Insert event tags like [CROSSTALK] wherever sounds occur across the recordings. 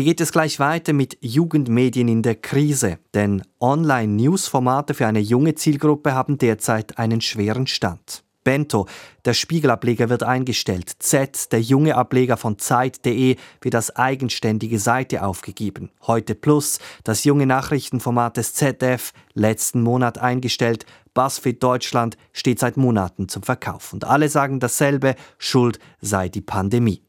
Hier geht es gleich weiter mit Jugendmedien in der Krise, denn Online-News-Formate für eine junge Zielgruppe haben derzeit einen schweren Stand. Bento, der Spiegelableger wird eingestellt. Z, der junge Ableger von Zeit.de, wird als eigenständige Seite aufgegeben. Heute Plus, das junge Nachrichtenformat des ZDF, letzten Monat eingestellt. BuzzFeed Deutschland steht seit Monaten zum Verkauf. Und alle sagen dasselbe, Schuld sei die Pandemie.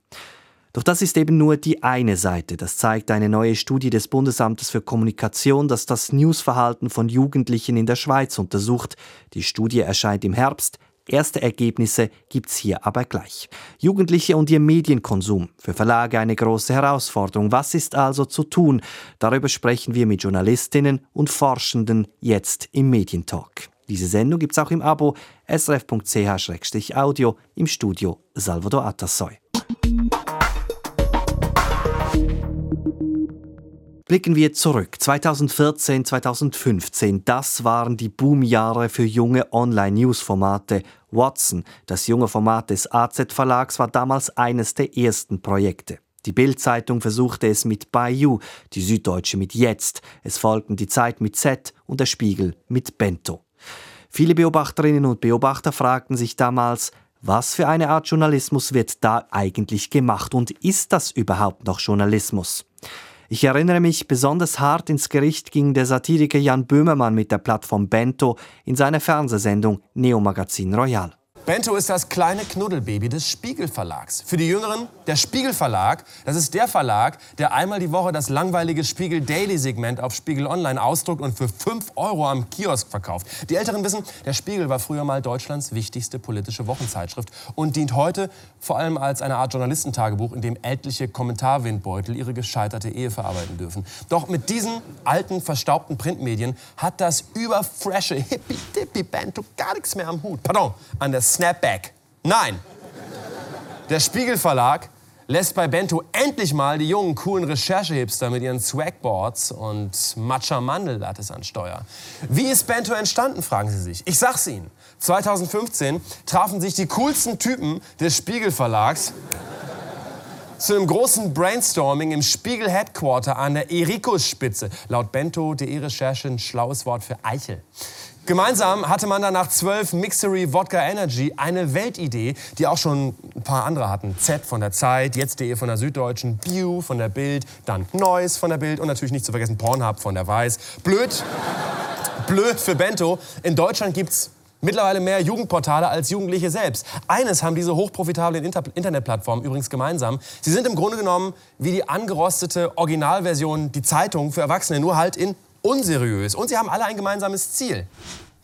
Doch das ist eben nur die eine Seite. Das zeigt eine neue Studie des Bundesamtes für Kommunikation, das das Newsverhalten von Jugendlichen in der Schweiz untersucht. Die Studie erscheint im Herbst. Erste Ergebnisse gibt's hier aber gleich. Jugendliche und ihr Medienkonsum. Für Verlage eine große Herausforderung. Was ist also zu tun? Darüber sprechen wir mit Journalistinnen und Forschenden jetzt im Medientalk. Diese Sendung gibt's auch im Abo srf.ch-audio im Studio Salvador Atassoy. Blicken wir zurück. 2014, 2015, das waren die Boomjahre für junge Online-News-Formate. Watson, das junge Format des AZ-Verlags, war damals eines der ersten Projekte. Die Bild-Zeitung versuchte es mit Bayou, die Süddeutsche mit Jetzt. Es folgten die Zeit mit Z und der Spiegel mit Bento. Viele Beobachterinnen und Beobachter fragten sich damals, was für eine Art Journalismus wird da eigentlich gemacht und ist das überhaupt noch Journalismus? Ich erinnere mich, besonders hart ins Gericht ging der Satiriker Jan Böhmermann mit der Plattform Bento in seiner Fernsehsendung Neo Magazin Royal. Bento ist das kleine Knuddelbaby des Spiegel Verlags. Für die Jüngeren, der Spiegel Verlag, das ist der Verlag, der einmal die Woche das langweilige Spiegel Daily Segment auf Spiegel Online ausdruckt und für 5 Euro am Kiosk verkauft. Die Älteren wissen, der Spiegel war früher mal Deutschlands wichtigste politische Wochenzeitschrift und dient heute vor allem als eine Art Journalistentagebuch, in dem etliche Kommentarwindbeutel ihre gescheiterte Ehe verarbeiten dürfen. Doch mit diesen alten, verstaubten Printmedien hat das überfresche Hippie-Dippie Bento gar nichts mehr am Hut. Pardon, an der Snapback. Nein. Der Spiegel Verlag lässt bei Bento endlich mal die jungen, coolen Recherchehipster mit ihren Swagboards und Matcha Mandellattes an Steuer. Wie ist Bento entstanden, fragen Sie sich. Ich sag's Ihnen. 2015 trafen sich die coolsten Typen des Spiegel Verlags zu einem großen Brainstorming im Spiegel Headquarter an der Ericus-Spitze. Laut Bento.de Recherche ein schlaues Wort für Eichel. Gemeinsam hatte man dann nach zwölf Mixery Wodka Energy eine Weltidee, die auch schon ein paar andere hatten. Z von der Zeit, jetzt.de von der Süddeutschen, View von der Bild, dann Neues von der Bild und natürlich nicht zu vergessen Pornhub von der Weiß. Blöd, blöd für Bento. In Deutschland gibt's mittlerweile mehr Jugendportale als Jugendliche selbst. Eines haben diese hochprofitablen Inter Internetplattformen übrigens gemeinsam. Sie sind im Grunde genommen wie die angerostete Originalversion, die Zeitung für Erwachsene, nur halt in unseriös. Und sie haben alle ein gemeinsames Ziel.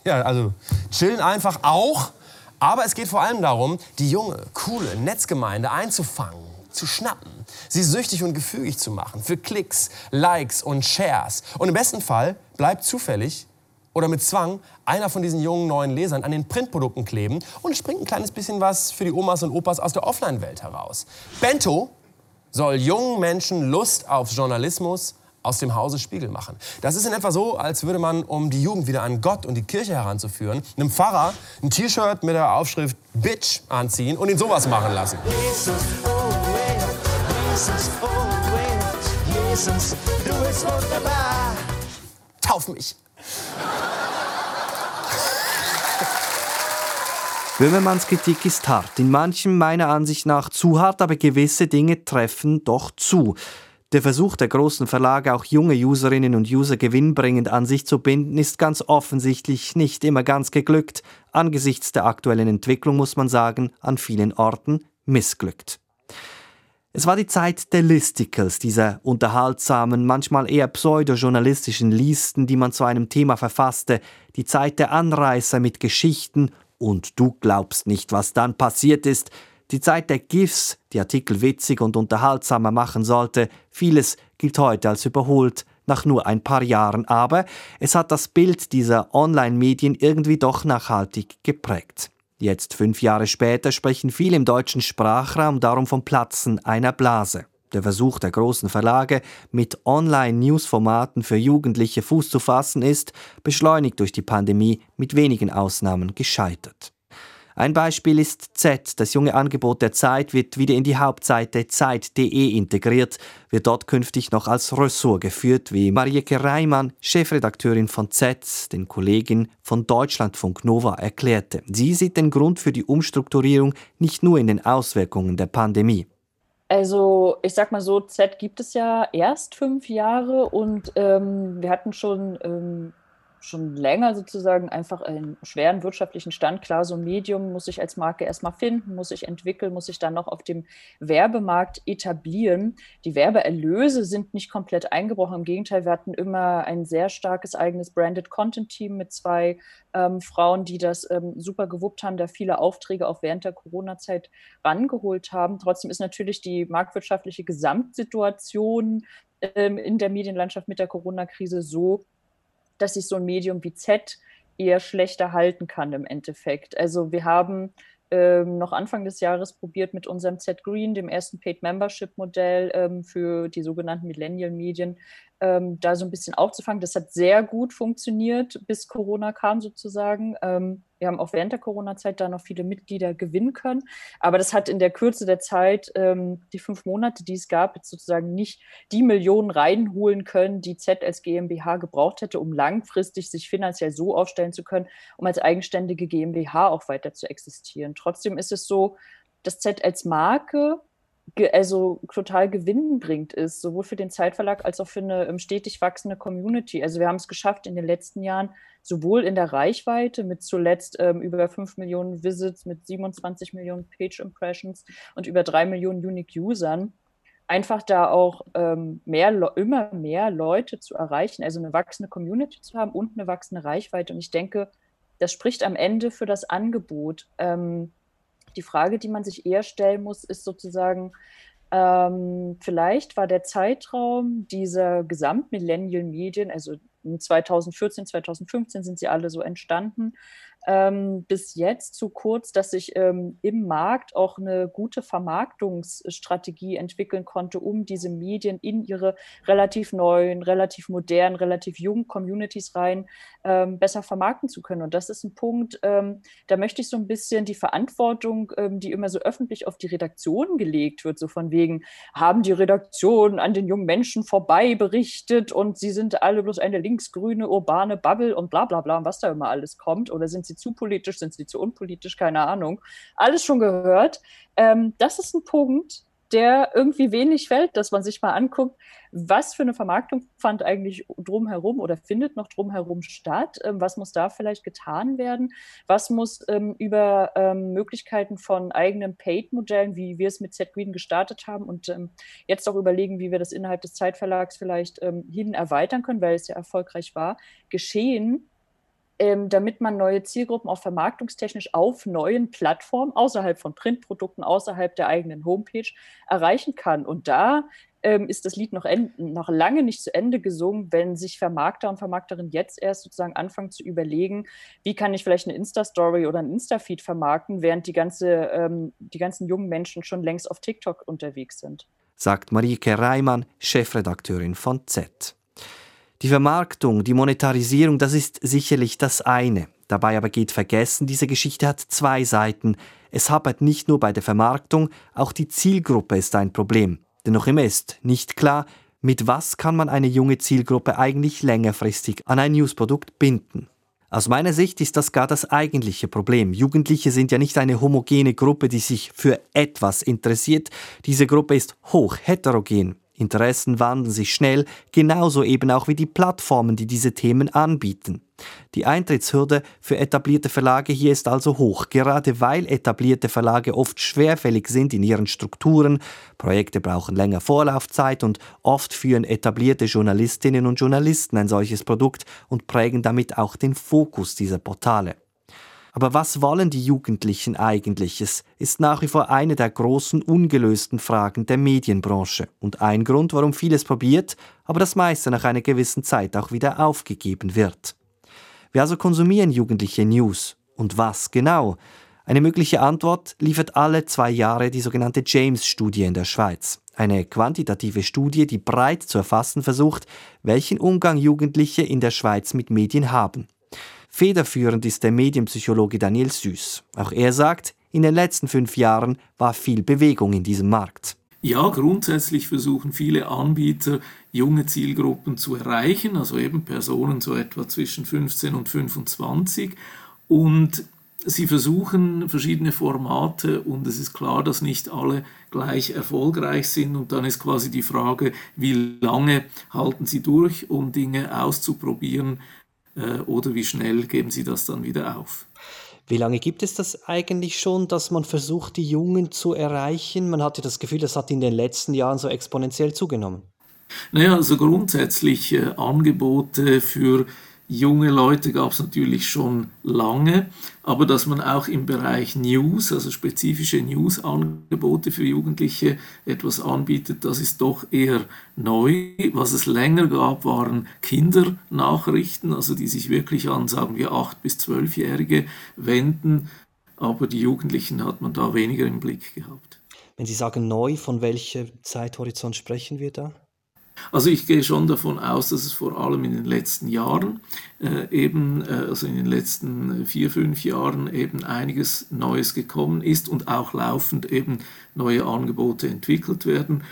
Ja, also chillen einfach auch. Aber es geht vor allem darum, die junge, coole Netzgemeinde einzufangen, zu schnappen, sie süchtig und gefügig zu machen für Klicks, Likes und Shares. Und im besten Fall bleibt zufällig oder mit Zwang einer von diesen jungen neuen Lesern an den Printprodukten kleben und springt ein kleines bisschen was für die Omas und Opas aus der Offline-Welt heraus. Bento soll jungen Menschen Lust auf Journalismus, aus dem Hause Spiegel machen. Das ist in etwa so, als würde man, um die Jugend wieder an Gott und die Kirche heranzuführen, einem Pfarrer ein T-Shirt mit der Aufschrift Bitch anziehen und ihn sowas machen lassen. Jesus, oh well, Jesus, oh well, Jesus, du bist wunderbar. Tauf mich. Böhmermanns Kritik ist hart. In manchen meiner Ansicht nach zu hart, aber gewisse Dinge treffen doch zu. Der Versuch der großen Verlage, auch junge Userinnen und User gewinnbringend an sich zu binden, ist ganz offensichtlich nicht immer ganz geglückt. Angesichts der aktuellen Entwicklung muss man sagen, an vielen Orten missglückt. Es war die Zeit der Listicles, dieser unterhaltsamen, manchmal eher pseudojournalistischen Listen, die man zu einem Thema verfasste, die Zeit der Anreißer mit Geschichten und du glaubst nicht, was dann passiert ist, die Zeit der GIFs, die Artikel witzig und unterhaltsamer machen sollte, vieles gilt heute als überholt, nach nur ein paar Jahren, aber es hat das Bild dieser Online-Medien irgendwie doch nachhaltig geprägt. Jetzt, fünf Jahre später, sprechen viele im deutschen Sprachraum darum vom Platzen einer Blase. Der Versuch der großen Verlage, mit Online-News-Formaten für Jugendliche Fuß zu fassen, ist, beschleunigt durch die Pandemie, mit wenigen Ausnahmen gescheitert. Ein Beispiel ist Z. Das junge Angebot der Zeit wird wieder in die Hauptseite Zeit.de integriert, wird dort künftig noch als Ressort geführt, wie Marieke Reimann, Chefredakteurin von Z, den Kollegin von Deutschlandfunk Nova, erklärte. Sie sieht den Grund für die Umstrukturierung nicht nur in den Auswirkungen der Pandemie. Also ich sag mal so, Z gibt es ja erst fünf Jahre und ähm, wir hatten schon ähm, schon länger sozusagen einfach einen schweren wirtschaftlichen Stand. Klar, so ein Medium muss ich als Marke erstmal finden, muss ich entwickeln, muss ich dann noch auf dem Werbemarkt etablieren. Die Werbeerlöse sind nicht komplett eingebrochen. Im Gegenteil, wir hatten immer ein sehr starkes eigenes Branded Content Team mit zwei ähm, Frauen, die das ähm, super gewuppt haben, da viele Aufträge auch während der Corona-Zeit rangeholt haben. Trotzdem ist natürlich die marktwirtschaftliche Gesamtsituation ähm, in der Medienlandschaft mit der Corona-Krise so, dass sich so ein Medium wie Z eher schlechter halten kann im Endeffekt. Also wir haben ähm, noch Anfang des Jahres probiert mit unserem Z Green, dem ersten Paid Membership Modell ähm, für die sogenannten Millennial Medien, ähm, da so ein bisschen aufzufangen. Das hat sehr gut funktioniert, bis Corona kam sozusagen. Ähm, wir haben auch während der Corona-Zeit da noch viele Mitglieder gewinnen können. Aber das hat in der Kürze der Zeit, ähm, die fünf Monate, die es gab, jetzt sozusagen nicht die Millionen reinholen können, die Z als GmbH gebraucht hätte, um langfristig sich finanziell so aufstellen zu können, um als eigenständige GmbH auch weiter zu existieren. Trotzdem ist es so, dass Z als Marke also total gewinnbringend ist, sowohl für den Zeitverlag als auch für eine ähm, stetig wachsende Community. Also wir haben es geschafft in den letzten Jahren, sowohl in der Reichweite mit zuletzt ähm, über 5 Millionen Visits, mit 27 Millionen Page Impressions und über 3 Millionen Unique Usern, einfach da auch ähm, mehr, immer mehr Leute zu erreichen, also eine wachsende Community zu haben und eine wachsende Reichweite. Und ich denke, das spricht am Ende für das Angebot. Ähm, die Frage, die man sich eher stellen muss, ist sozusagen, ähm, vielleicht war der Zeitraum dieser Gesamtmillennial-Medien, also 2014, 2015 sind sie alle so entstanden, ähm, bis jetzt zu kurz, dass sich ähm, im Markt auch eine gute Vermarktungsstrategie entwickeln konnte, um diese Medien in ihre relativ neuen, relativ modernen, relativ jungen Communities rein ähm, besser vermarkten zu können. Und das ist ein Punkt, ähm, da möchte ich so ein bisschen die Verantwortung, ähm, die immer so öffentlich auf die Redaktion gelegt wird, so von wegen, haben die Redaktionen an den jungen Menschen vorbei berichtet und sie sind alle bloß eine linksgrüne urbane Bubble und bla bla bla, was da immer alles kommt, oder sind sie zu politisch, sind sie zu unpolitisch, keine Ahnung. Alles schon gehört. Ähm, das ist ein Punkt, der irgendwie wenig fällt, dass man sich mal anguckt, was für eine Vermarktung fand eigentlich drumherum oder findet noch drumherum statt? Ähm, was muss da vielleicht getan werden? Was muss ähm, über ähm, Möglichkeiten von eigenen Paid-Modellen, wie wir es mit Z-Green gestartet haben und ähm, jetzt auch überlegen, wie wir das innerhalb des Zeitverlags vielleicht ähm, hin erweitern können, weil es ja erfolgreich war, geschehen, ähm, damit man neue Zielgruppen auch vermarktungstechnisch auf neuen Plattformen außerhalb von Printprodukten, außerhalb der eigenen Homepage erreichen kann. Und da ähm, ist das Lied noch, noch lange nicht zu Ende gesungen, wenn sich Vermarkter und Vermarkterinnen jetzt erst sozusagen anfangen zu überlegen, wie kann ich vielleicht eine Insta-Story oder ein Insta-Feed vermarkten, während die, ganze, ähm, die ganzen jungen Menschen schon längst auf TikTok unterwegs sind. Sagt Marieke Reimann, Chefredakteurin von Z. Die Vermarktung, die Monetarisierung, das ist sicherlich das eine. Dabei aber geht vergessen, diese Geschichte hat zwei Seiten. Es hapert nicht nur bei der Vermarktung, auch die Zielgruppe ist ein Problem. Denn noch immer ist nicht klar, mit was kann man eine junge Zielgruppe eigentlich längerfristig an ein Newsprodukt binden. Aus meiner Sicht ist das gar das eigentliche Problem. Jugendliche sind ja nicht eine homogene Gruppe, die sich für etwas interessiert. Diese Gruppe ist hoch heterogen. Interessen wandeln sich schnell, genauso eben auch wie die Plattformen, die diese Themen anbieten. Die Eintrittshürde für etablierte Verlage hier ist also hoch, gerade weil etablierte Verlage oft schwerfällig sind in ihren Strukturen, Projekte brauchen länger Vorlaufzeit und oft führen etablierte Journalistinnen und Journalisten ein solches Produkt und prägen damit auch den Fokus dieser Portale. Aber was wollen die Jugendlichen eigentlich? Es ist nach wie vor eine der großen ungelösten Fragen der Medienbranche und ein Grund, warum vieles probiert, aber das meiste nach einer gewissen Zeit auch wieder aufgegeben wird. Wir also konsumieren jugendliche News. Und was genau? Eine mögliche Antwort liefert alle zwei Jahre die sogenannte James-Studie in der Schweiz. Eine quantitative Studie, die breit zu erfassen versucht, welchen Umgang Jugendliche in der Schweiz mit Medien haben. Federführend ist der Medienpsychologe Daniel Süß. Auch er sagt, in den letzten fünf Jahren war viel Bewegung in diesem Markt. Ja, grundsätzlich versuchen viele Anbieter, junge Zielgruppen zu erreichen, also eben Personen so etwa zwischen 15 und 25. Und sie versuchen verschiedene Formate und es ist klar, dass nicht alle gleich erfolgreich sind. Und dann ist quasi die Frage, wie lange halten sie durch, um Dinge auszuprobieren oder wie schnell geben sie das dann wieder auf. Wie lange gibt es das eigentlich schon, dass man versucht, die Jungen zu erreichen? Man hatte das Gefühl, das hat in den letzten Jahren so exponentiell zugenommen. Naja, also grundsätzlich äh, Angebote für Junge Leute gab es natürlich schon lange, aber dass man auch im Bereich News, also spezifische News-Angebote für Jugendliche etwas anbietet, das ist doch eher neu. Was es länger gab, waren Kindernachrichten, also die sich wirklich an, sagen wir, 8- bis 12-Jährige wenden, aber die Jugendlichen hat man da weniger im Blick gehabt. Wenn Sie sagen neu, von welchem Zeithorizont sprechen wir da? Also ich gehe schon davon aus, dass es vor allem in den letzten Jahren äh, eben, äh, also in den letzten vier, fünf Jahren eben einiges Neues gekommen ist und auch laufend eben neue Angebote entwickelt werden.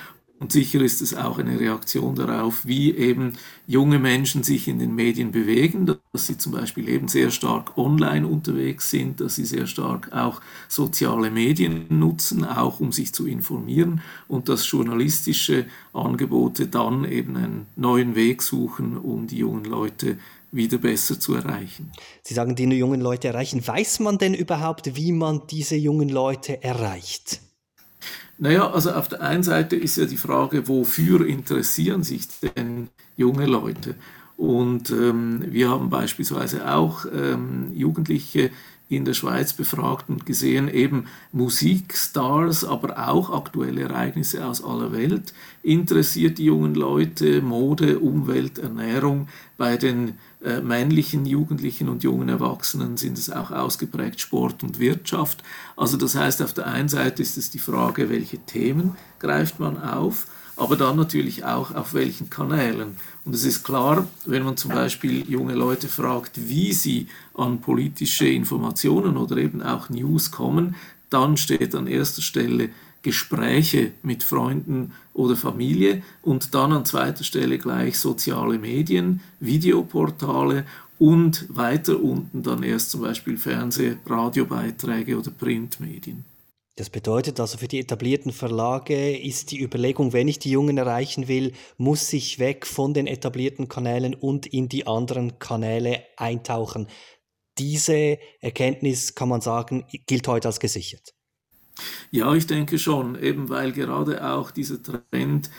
Und sicher ist es auch eine Reaktion darauf, wie eben junge Menschen sich in den Medien bewegen, dass sie zum Beispiel eben sehr stark online unterwegs sind, dass sie sehr stark auch soziale Medien nutzen, auch um sich zu informieren und dass journalistische Angebote dann eben einen neuen Weg suchen, um die jungen Leute wieder besser zu erreichen. Sie sagen, die jungen Leute erreichen. Weiß man denn überhaupt, wie man diese jungen Leute erreicht? Naja, also auf der einen Seite ist ja die Frage, wofür interessieren sich denn junge Leute? Und ähm, wir haben beispielsweise auch ähm, Jugendliche in der Schweiz befragt und gesehen, eben Musikstars, aber auch aktuelle Ereignisse aus aller Welt interessiert die jungen Leute, Mode, Umwelt, Ernährung. Bei den männlichen Jugendlichen und jungen Erwachsenen sind es auch ausgeprägt Sport und Wirtschaft. Also das heißt, auf der einen Seite ist es die Frage, welche Themen greift man auf, aber dann natürlich auch auf welchen Kanälen. Und es ist klar, wenn man zum Beispiel junge Leute fragt, wie sie an politische Informationen oder eben auch News kommen, dann steht an erster Stelle Gespräche mit Freunden oder Familie und dann an zweiter Stelle gleich soziale Medien, Videoportale und weiter unten dann erst zum Beispiel Fernseh-, Radiobeiträge oder Printmedien. Das bedeutet also für die etablierten Verlage ist die Überlegung, wenn ich die Jungen erreichen will, muss ich weg von den etablierten Kanälen und in die anderen Kanäle eintauchen. Diese Erkenntnis, kann man sagen, gilt heute als gesichert. Ja, ich denke schon, eben weil gerade auch dieser Trend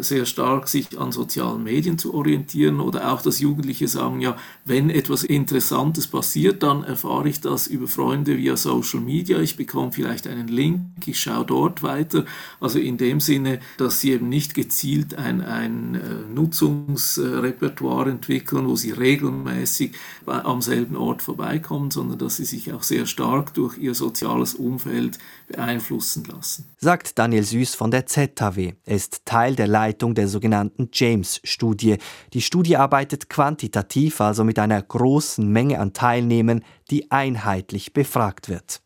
sehr stark sich an sozialen Medien zu orientieren oder auch dass Jugendliche sagen, ja, wenn etwas Interessantes passiert, dann erfahre ich das über Freunde via Social Media, ich bekomme vielleicht einen Link, ich schaue dort weiter. Also in dem Sinne, dass sie eben nicht gezielt ein, ein äh, Nutzungsrepertoire entwickeln, wo sie regelmäßig am selben Ort vorbeikommen, sondern dass sie sich auch sehr stark durch ihr soziales Umfeld beeinflussen lassen. Sagt Daniel Süß von der ZHW. Er ist Teil der Leitung der sogenannten James-Studie. Die Studie arbeitet quantitativ, also mit einer großen Menge an Teilnehmern, die einheitlich befragt wird.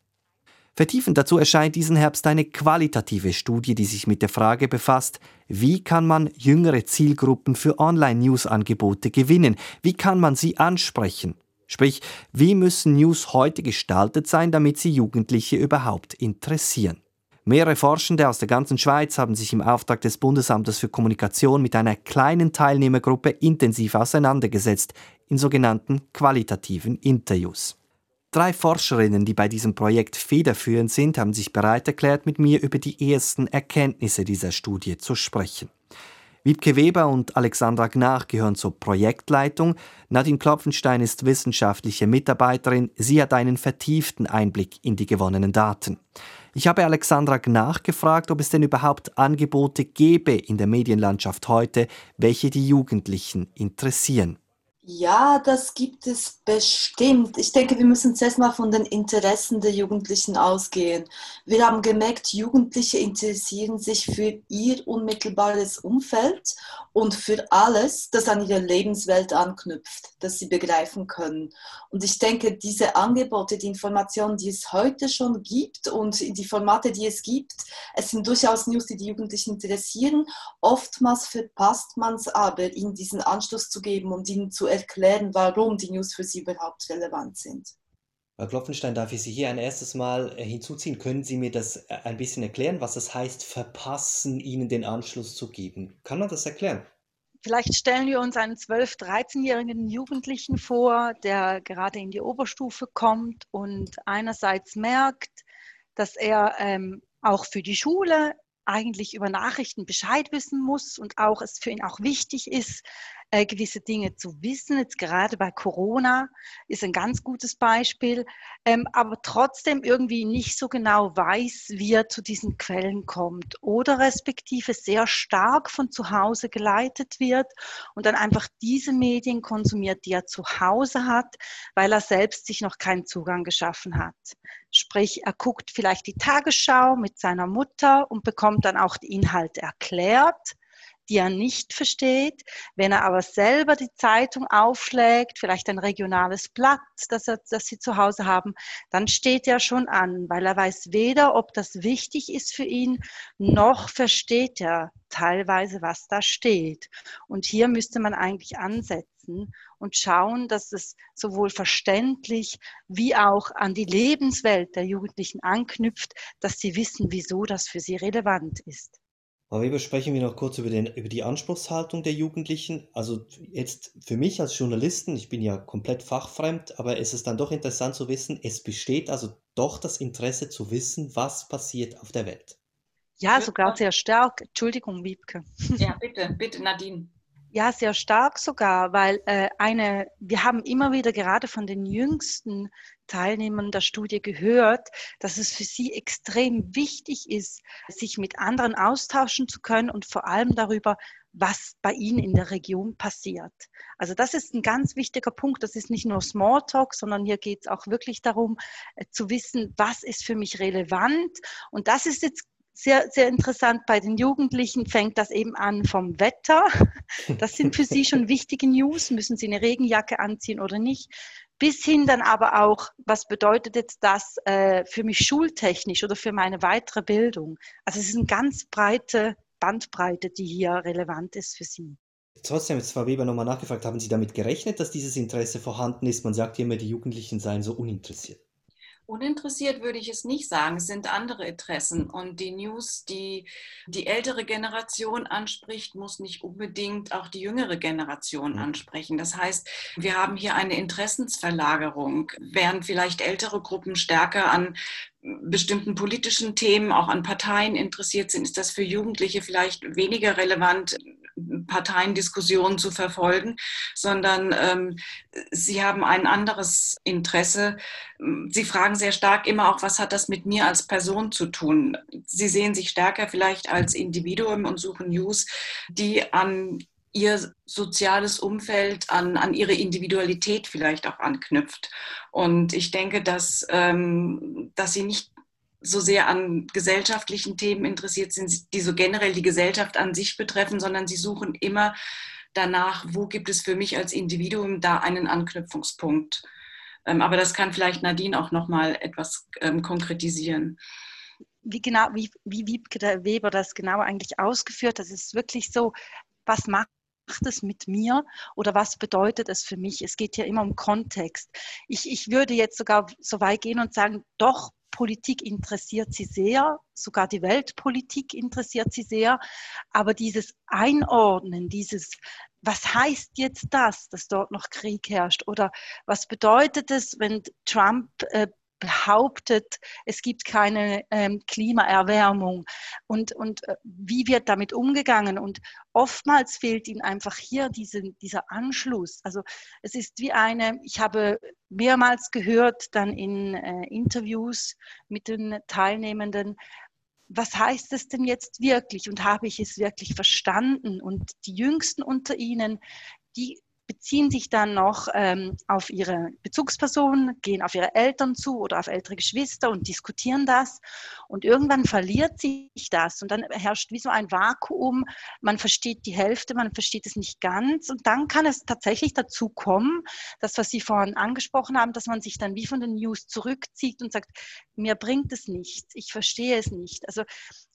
Vertiefend dazu erscheint diesen Herbst eine qualitative Studie, die sich mit der Frage befasst, wie kann man jüngere Zielgruppen für Online-News-Angebote gewinnen? Wie kann man sie ansprechen? Sprich, wie müssen News heute gestaltet sein, damit sie Jugendliche überhaupt interessieren? Mehrere Forschende aus der ganzen Schweiz haben sich im Auftrag des Bundesamtes für Kommunikation mit einer kleinen Teilnehmergruppe intensiv auseinandergesetzt in sogenannten qualitativen Interviews. Drei Forscherinnen, die bei diesem Projekt federführend sind, haben sich bereit erklärt, mit mir über die ersten Erkenntnisse dieser Studie zu sprechen. Wiebke Weber und Alexandra Gnach gehören zur Projektleitung. Nadine Klopfenstein ist wissenschaftliche Mitarbeiterin. Sie hat einen vertieften Einblick in die gewonnenen Daten. Ich habe Alexandra Gnach gefragt, ob es denn überhaupt Angebote gäbe in der Medienlandschaft heute, welche die Jugendlichen interessieren. Ja, das gibt es bestimmt. Ich denke, wir müssen zuerst mal von den Interessen der Jugendlichen ausgehen. Wir haben gemerkt, Jugendliche interessieren sich für ihr unmittelbares Umfeld und für alles, das an ihre Lebenswelt anknüpft, das sie begreifen können. Und ich denke, diese Angebote, die Informationen, die es heute schon gibt und die Formate, die es gibt, es sind durchaus News, die die Jugendlichen interessieren. Oftmals verpasst man es aber, ihnen diesen Anschluss zu geben und ihnen zu erklären, warum die News für sie überhaupt relevant sind. Herr Klopfenstein, darf ich Sie hier ein erstes Mal äh, hinzuziehen? Können Sie mir das äh, ein bisschen erklären, was es heißt, verpassen, Ihnen den Anschluss zu geben? Kann man das erklären? Vielleicht stellen wir uns einen 12-, 13-jährigen Jugendlichen vor, der gerade in die Oberstufe kommt und einerseits merkt, dass er ähm, auch für die Schule eigentlich über Nachrichten Bescheid wissen muss und auch es für ihn auch wichtig ist, äh, gewisse Dinge zu wissen. Jetzt gerade bei Corona ist ein ganz gutes Beispiel, ähm, aber trotzdem irgendwie nicht so genau weiß, wie er zu diesen Quellen kommt oder respektive sehr stark von zu Hause geleitet wird und dann einfach diese Medien konsumiert, die er zu Hause hat, weil er selbst sich noch keinen Zugang geschaffen hat. Sprich, er guckt vielleicht die Tagesschau mit seiner Mutter und bekommt dann auch die Inhalte erklärt die er nicht versteht. Wenn er aber selber die Zeitung aufschlägt, vielleicht ein regionales Blatt, das, er, das sie zu Hause haben, dann steht er schon an, weil er weiß weder, ob das wichtig ist für ihn, noch versteht er teilweise, was da steht. Und hier müsste man eigentlich ansetzen und schauen, dass es sowohl verständlich wie auch an die Lebenswelt der Jugendlichen anknüpft, dass sie wissen, wieso das für sie relevant ist. Frau Weber, sprechen wir noch kurz über, den, über die Anspruchshaltung der Jugendlichen. Also jetzt für mich als Journalisten, ich bin ja komplett fachfremd, aber es ist dann doch interessant zu wissen, es besteht also doch das Interesse zu wissen, was passiert auf der Welt. Ja, sogar sehr stark. Entschuldigung, Wiebke. Ja, bitte, bitte, Nadine. Ja, sehr stark sogar, weil äh, eine, wir haben immer wieder gerade von den jüngsten Teilnehmern der Studie gehört, dass es für sie extrem wichtig ist, sich mit anderen austauschen zu können und vor allem darüber, was bei ihnen in der Region passiert. Also das ist ein ganz wichtiger Punkt. Das ist nicht nur Smalltalk, sondern hier geht es auch wirklich darum, äh, zu wissen, was ist für mich relevant. Und das ist jetzt sehr, sehr interessant. Bei den Jugendlichen fängt das eben an vom Wetter. [LAUGHS] Das sind für sie schon wichtige News. Müssen sie eine Regenjacke anziehen oder nicht? bis hin dann aber auch, was bedeutet jetzt das äh, für mich schultechnisch oder für meine weitere Bildung? Also es ist eine ganz breite Bandbreite, die hier relevant ist für Sie. Trotzdem, jetzt Frau Weber nochmal nachgefragt, haben Sie damit gerechnet, dass dieses Interesse vorhanden ist? Man sagt ja immer, die Jugendlichen seien so uninteressiert. Uninteressiert würde ich es nicht sagen, es sind andere Interessen. Und die News, die die ältere Generation anspricht, muss nicht unbedingt auch die jüngere Generation mhm. ansprechen. Das heißt, wir haben hier eine Interessensverlagerung, während vielleicht ältere Gruppen stärker an bestimmten politischen Themen, auch an Parteien interessiert sind, ist das für Jugendliche vielleicht weniger relevant, Parteiendiskussionen zu verfolgen, sondern ähm, sie haben ein anderes Interesse. Sie fragen sehr stark immer auch, was hat das mit mir als Person zu tun? Sie sehen sich stärker vielleicht als Individuum und suchen News, die an ihr soziales Umfeld, an, an ihre Individualität vielleicht auch anknüpft. Und ich denke, dass, ähm, dass sie nicht so sehr an gesellschaftlichen Themen interessiert sind, die so generell die Gesellschaft an sich betreffen, sondern sie suchen immer danach, wo gibt es für mich als Individuum da einen Anknüpfungspunkt. Ähm, aber das kann vielleicht Nadine auch noch mal etwas ähm, konkretisieren. Wie genau, wie, wie Wiebke Weber das genau eigentlich ausgeführt, das ist wirklich so, was macht es mit mir oder was bedeutet es für mich? Es geht ja immer um Kontext. Ich, ich würde jetzt sogar so weit gehen und sagen, doch, Politik interessiert sie sehr, sogar die Weltpolitik interessiert sie sehr, aber dieses Einordnen, dieses, was heißt jetzt das, dass dort noch Krieg herrscht? Oder was bedeutet es, wenn Trump äh, behauptet, es gibt keine ähm, Klimaerwärmung und, und äh, wie wird damit umgegangen. Und oftmals fehlt ihnen einfach hier diese, dieser Anschluss. Also es ist wie eine, ich habe mehrmals gehört dann in äh, Interviews mit den Teilnehmenden, was heißt es denn jetzt wirklich und habe ich es wirklich verstanden? Und die Jüngsten unter ihnen, die beziehen sich dann noch ähm, auf ihre Bezugspersonen, gehen auf ihre Eltern zu oder auf ältere Geschwister und diskutieren das. Und irgendwann verliert sich das und dann herrscht wie so ein Vakuum. Man versteht die Hälfte, man versteht es nicht ganz. Und dann kann es tatsächlich dazu kommen, das, was Sie vorhin angesprochen haben, dass man sich dann wie von den News zurückzieht und sagt, mir bringt es nichts, ich verstehe es nicht. Also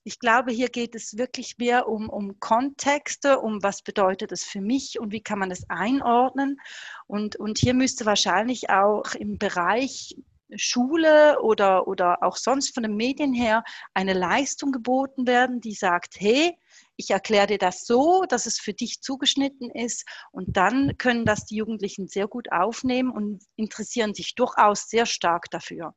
ich glaube, hier geht es wirklich mehr um, um Kontexte, um was bedeutet es für mich und wie kann man es einordnen. Und, und hier müsste wahrscheinlich auch im Bereich Schule oder, oder auch sonst von den Medien her eine Leistung geboten werden, die sagt, hey, ich erkläre dir das so, dass es für dich zugeschnitten ist und dann können das die Jugendlichen sehr gut aufnehmen und interessieren sich durchaus sehr stark dafür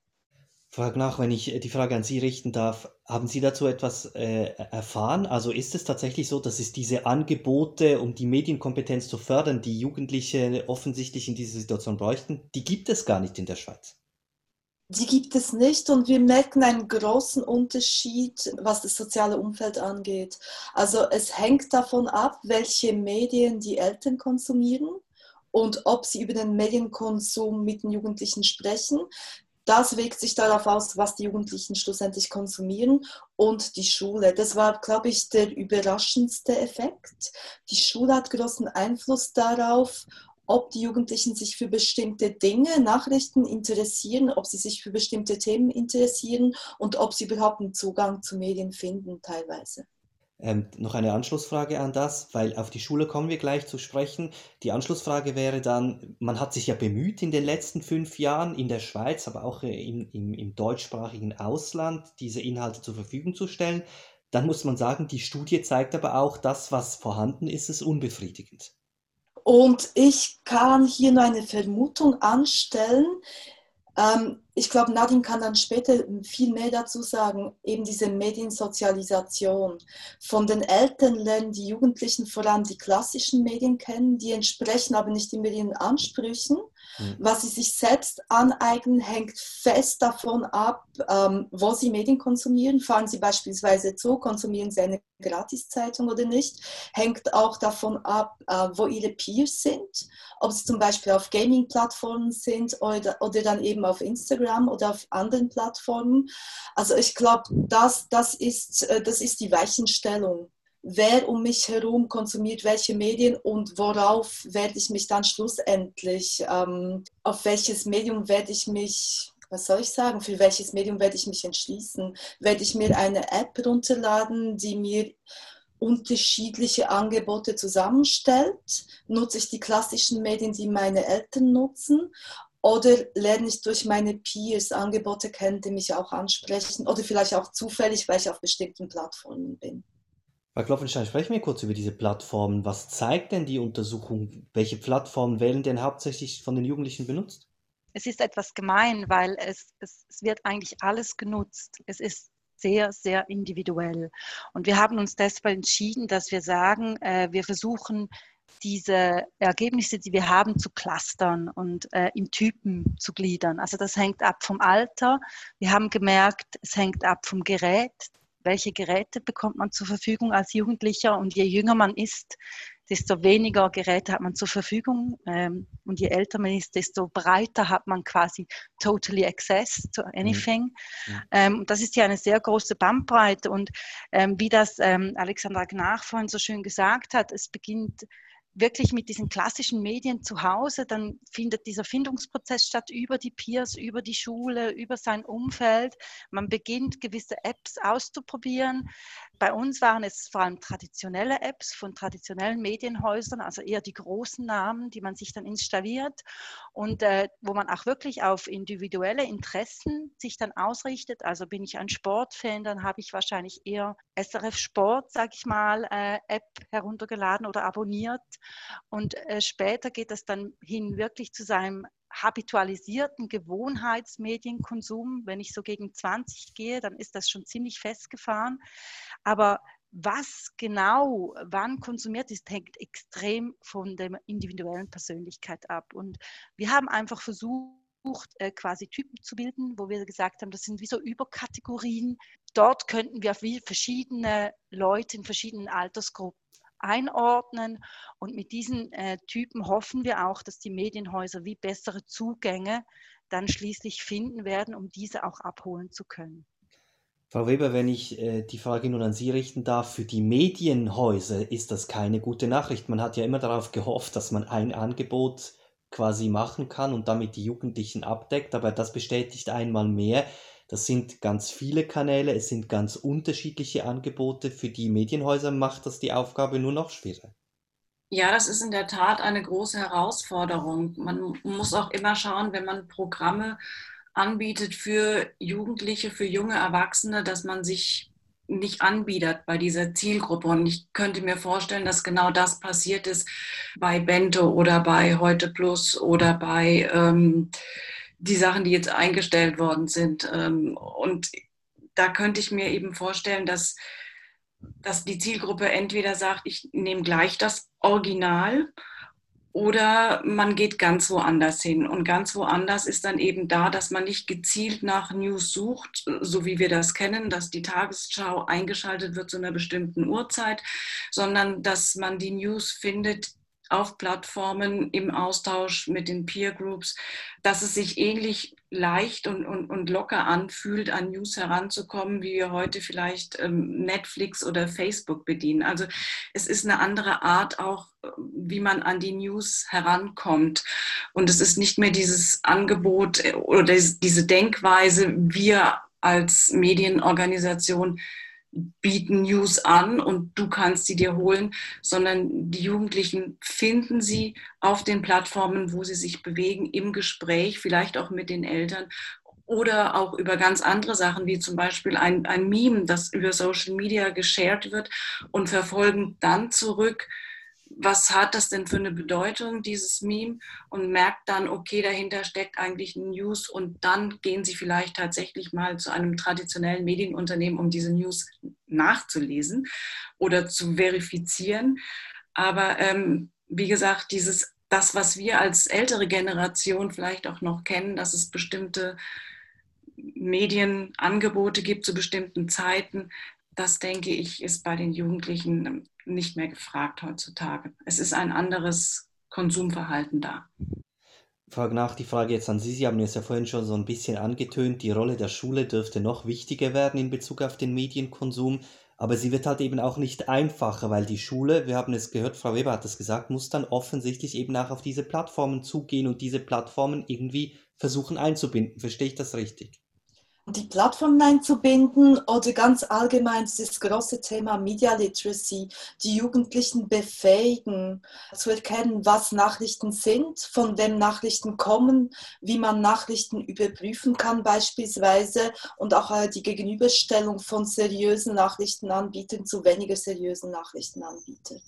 frage nach, wenn ich äh, die Frage an Sie richten darf. Haben Sie dazu etwas äh, erfahren? Also ist es tatsächlich so, dass es diese Angebote, um die Medienkompetenz zu fördern, die Jugendliche offensichtlich in dieser Situation bräuchten, die gibt es gar nicht in der Schweiz? Die gibt es nicht und wir merken einen großen Unterschied, was das soziale Umfeld angeht. Also es hängt davon ab, welche Medien die Eltern konsumieren und ob sie über den Medienkonsum mit den Jugendlichen sprechen das wirkt sich darauf aus, was die Jugendlichen schlussendlich konsumieren und die Schule. Das war, glaube ich, der überraschendste Effekt. Die Schule hat großen Einfluss darauf, ob die Jugendlichen sich für bestimmte Dinge, Nachrichten interessieren, ob sie sich für bestimmte Themen interessieren und ob sie überhaupt einen Zugang zu Medien finden teilweise. Ähm, noch eine Anschlussfrage an das, weil auf die Schule kommen wir gleich zu sprechen. Die Anschlussfrage wäre dann, man hat sich ja bemüht in den letzten fünf Jahren in der Schweiz, aber auch äh, im, im, im deutschsprachigen Ausland, diese Inhalte zur Verfügung zu stellen. Dann muss man sagen, die Studie zeigt aber auch, das, was vorhanden ist, ist unbefriedigend. Und ich kann hier nur eine Vermutung anstellen. Ähm, ich glaube, Nadine kann dann später viel mehr dazu sagen, eben diese Mediensozialisation. Von den Eltern lernen die Jugendlichen vor allem die klassischen Medien kennen, die entsprechen aber nicht immer ihren Ansprüchen. Mhm. Was sie sich selbst aneignen, hängt fest davon ab, ähm, wo sie Medien konsumieren. Fahren sie beispielsweise zu, konsumieren sie eine Gratiszeitung oder nicht. Hängt auch davon ab, äh, wo ihre Peers sind. Ob sie zum Beispiel auf Gaming-Plattformen sind oder, oder dann eben auf Instagram oder auf anderen Plattformen. Also ich glaube, das, das, ist, äh, das ist die Weichenstellung wer um mich herum konsumiert welche Medien und worauf werde ich mich dann schlussendlich, ähm, auf welches Medium werde ich mich, was soll ich sagen, für welches Medium werde ich mich entschließen? Werde ich mir eine App runterladen, die mir unterschiedliche Angebote zusammenstellt? Nutze ich die klassischen Medien, die meine Eltern nutzen? Oder lerne ich durch meine Peers Angebote kennen, die mich auch ansprechen? Oder vielleicht auch zufällig, weil ich auf bestimmten Plattformen bin? Herr Klopfenstein, sprechen wir kurz über diese Plattformen. Was zeigt denn die Untersuchung? Welche Plattformen werden denn hauptsächlich von den Jugendlichen benutzt? Es ist etwas gemein, weil es, es, es wird eigentlich alles genutzt. Es ist sehr, sehr individuell. Und wir haben uns deshalb entschieden, dass wir sagen, äh, wir versuchen, diese Ergebnisse, die wir haben, zu clustern und äh, in Typen zu gliedern. Also das hängt ab vom Alter. Wir haben gemerkt, es hängt ab vom Gerät welche Geräte bekommt man zur Verfügung als Jugendlicher und je jünger man ist, desto weniger Geräte hat man zur Verfügung ähm, und je älter man ist, desto breiter hat man quasi totally access to anything. Mhm. Ähm, das ist ja eine sehr große Bandbreite und ähm, wie das ähm, Alexandra Gnach vorhin so schön gesagt hat, es beginnt wirklich mit diesen klassischen Medien zu Hause, dann findet dieser Findungsprozess statt über die Peers, über die Schule, über sein Umfeld. Man beginnt gewisse Apps auszuprobieren. Bei uns waren es vor allem traditionelle Apps von traditionellen Medienhäusern, also eher die großen Namen, die man sich dann installiert und äh, wo man auch wirklich auf individuelle Interessen sich dann ausrichtet. Also bin ich ein Sportfan, dann habe ich wahrscheinlich eher SRF Sport, sage ich mal, äh, App heruntergeladen oder abonniert. Und äh, später geht das dann hin wirklich zu seinem habitualisierten Gewohnheitsmedienkonsum. Wenn ich so gegen 20 gehe, dann ist das schon ziemlich festgefahren. Aber was genau wann konsumiert ist, hängt extrem von der individuellen Persönlichkeit ab. Und wir haben einfach versucht, äh, quasi Typen zu bilden, wo wir gesagt haben, das sind wie so Überkategorien. Dort könnten wir auf verschiedene Leute in verschiedenen Altersgruppen einordnen. Und mit diesen äh, Typen hoffen wir auch, dass die Medienhäuser wie bessere Zugänge dann schließlich finden werden, um diese auch abholen zu können. Frau Weber, wenn ich äh, die Frage nun an Sie richten darf, für die Medienhäuser ist das keine gute Nachricht. Man hat ja immer darauf gehofft, dass man ein Angebot quasi machen kann und damit die Jugendlichen abdeckt, aber das bestätigt einmal mehr, das sind ganz viele Kanäle, es sind ganz unterschiedliche Angebote. Für die Medienhäuser macht das die Aufgabe nur noch schwerer. Ja, das ist in der Tat eine große Herausforderung. Man muss auch immer schauen, wenn man Programme anbietet für Jugendliche, für junge Erwachsene, dass man sich nicht anbietet bei dieser Zielgruppe. Und ich könnte mir vorstellen, dass genau das passiert ist bei Bento oder bei Heute Plus oder bei ähm, die Sachen, die jetzt eingestellt worden sind. Ähm, und da könnte ich mir eben vorstellen, dass, dass die Zielgruppe entweder sagt, ich nehme gleich das Original oder man geht ganz woanders hin. Und ganz woanders ist dann eben da, dass man nicht gezielt nach News sucht, so wie wir das kennen, dass die Tagesschau eingeschaltet wird zu einer bestimmten Uhrzeit, sondern dass man die News findet auf Plattformen im Austausch mit den Peer Groups, dass es sich ähnlich leicht und, und, und locker anfühlt, an News heranzukommen, wie wir heute vielleicht ähm, Netflix oder Facebook bedienen. Also es ist eine andere Art auch, wie man an die News herankommt. Und es ist nicht mehr dieses Angebot äh, oder diese Denkweise, wir als Medienorganisation bieten News an und du kannst sie dir holen, sondern die Jugendlichen finden sie auf den Plattformen, wo sie sich bewegen, im Gespräch, vielleicht auch mit den Eltern oder auch über ganz andere Sachen, wie zum Beispiel ein, ein Meme, das über Social Media geshared wird und verfolgen dann zurück, was hat das denn für eine Bedeutung, dieses Meme, und merkt dann, okay, dahinter steckt eigentlich ein News und dann gehen Sie vielleicht tatsächlich mal zu einem traditionellen Medienunternehmen, um diese News nachzulesen oder zu verifizieren. Aber ähm, wie gesagt, dieses, das, was wir als ältere Generation vielleicht auch noch kennen, dass es bestimmte Medienangebote gibt zu bestimmten Zeiten, das denke ich, ist bei den Jugendlichen nicht mehr gefragt heutzutage. Es ist ein anderes Konsumverhalten da. Frage nach die Frage jetzt an Sie. Sie haben es ja vorhin schon so ein bisschen angetönt, die Rolle der Schule dürfte noch wichtiger werden in Bezug auf den Medienkonsum. Aber sie wird halt eben auch nicht einfacher, weil die Schule, wir haben es gehört, Frau Weber hat es gesagt, muss dann offensichtlich eben auch auf diese Plattformen zugehen und diese Plattformen irgendwie versuchen einzubinden. Verstehe ich das richtig? Die Plattformen einzubinden oder ganz allgemein das große Thema Media Literacy, die Jugendlichen befähigen, zu erkennen, was Nachrichten sind, von wem Nachrichten kommen, wie man Nachrichten überprüfen kann beispielsweise und auch äh, die Gegenüberstellung von seriösen Nachrichtenanbietern zu weniger seriösen Nachrichtenanbietern.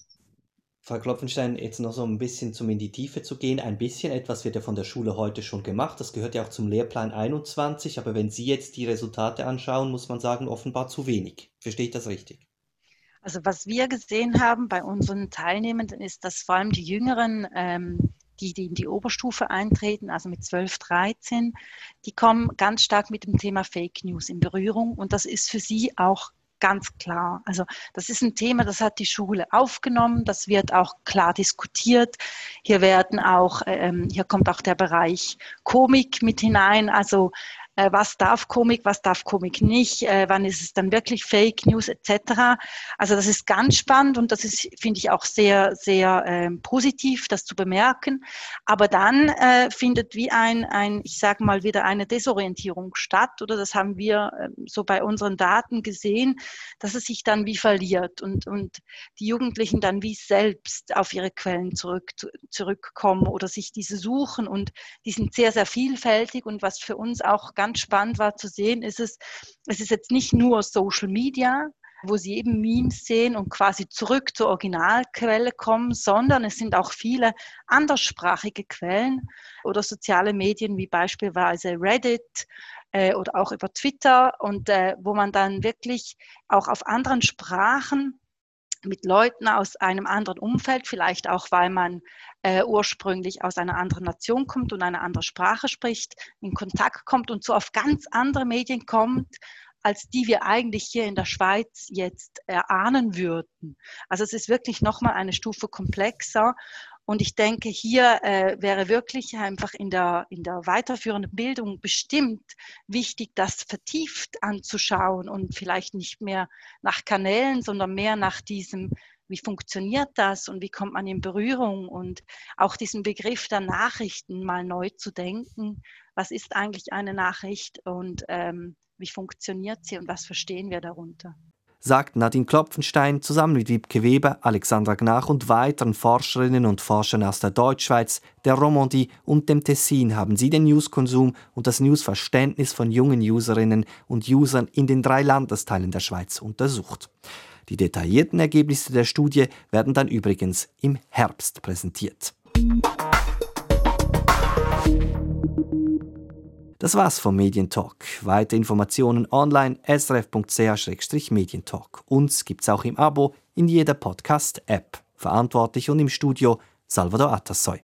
Frau Klopfenstein, jetzt noch so ein bisschen, zum in die Tiefe zu gehen. Ein bisschen etwas wird ja von der Schule heute schon gemacht. Das gehört ja auch zum Lehrplan 21. Aber wenn Sie jetzt die Resultate anschauen, muss man sagen, offenbar zu wenig. Verstehe ich das richtig? Also was wir gesehen haben bei unseren Teilnehmenden ist, dass vor allem die Jüngeren, ähm, die, die in die Oberstufe eintreten, also mit 12, 13, die kommen ganz stark mit dem Thema Fake News in Berührung. Und das ist für sie auch ganz klar. Also das ist ein Thema, das hat die Schule aufgenommen, das wird auch klar diskutiert. Hier werden auch, ähm, hier kommt auch der Bereich Komik mit hinein. Also äh, was darf Komik, was darf Komik nicht, äh, wann ist es dann wirklich Fake News etc. Also das ist ganz spannend und das ist, finde ich, auch sehr, sehr äh, positiv, das zu bemerken. Aber dann äh, findet wie ein, ein, ich sage mal, wieder eine Desorientierung statt oder das haben wir äh, so bei unseren Daten gesehen, dass es sich dann wie verliert und, und die Jugendlichen dann wie selbst auf ihre Quellen zurück, zurückkommen oder sich diese suchen und die sind sehr, sehr vielfältig und was für uns auch ganz ganz spannend war zu sehen, ist es, es ist jetzt nicht nur Social Media, wo sie eben Memes sehen und quasi zurück zur Originalquelle kommen, sondern es sind auch viele anderssprachige Quellen oder soziale Medien wie beispielsweise Reddit äh, oder auch über Twitter und äh, wo man dann wirklich auch auf anderen Sprachen mit Leuten aus einem anderen Umfeld, vielleicht auch, weil man äh, ursprünglich aus einer anderen Nation kommt und eine andere Sprache spricht, in Kontakt kommt und so auf ganz andere Medien kommt, als die wir eigentlich hier in der Schweiz jetzt erahnen würden. Also es ist wirklich nochmal eine Stufe komplexer. Und ich denke, hier äh, wäre wirklich einfach in der, in der weiterführenden Bildung bestimmt wichtig, das vertieft anzuschauen und vielleicht nicht mehr nach Kanälen, sondern mehr nach diesem, wie funktioniert das und wie kommt man in Berührung und auch diesen Begriff der Nachrichten mal neu zu denken. Was ist eigentlich eine Nachricht und ähm, wie funktioniert sie und was verstehen wir darunter? Sagt Nadine Klopfenstein zusammen mit Wiebke Weber, Alexandra Gnach und weiteren Forscherinnen und Forschern aus der Deutschschweiz, der Romandie und dem Tessin haben sie den Newskonsum und das Newsverständnis von jungen Userinnen und Usern in den drei Landesteilen der Schweiz untersucht. Die detaillierten Ergebnisse der Studie werden dann übrigens im Herbst präsentiert. Das war's vom Medientalk. Weitere Informationen online srf.ch-medientalk. Uns gibt's auch im Abo in jeder Podcast-App. Verantwortlich und im Studio Salvador Atassoy.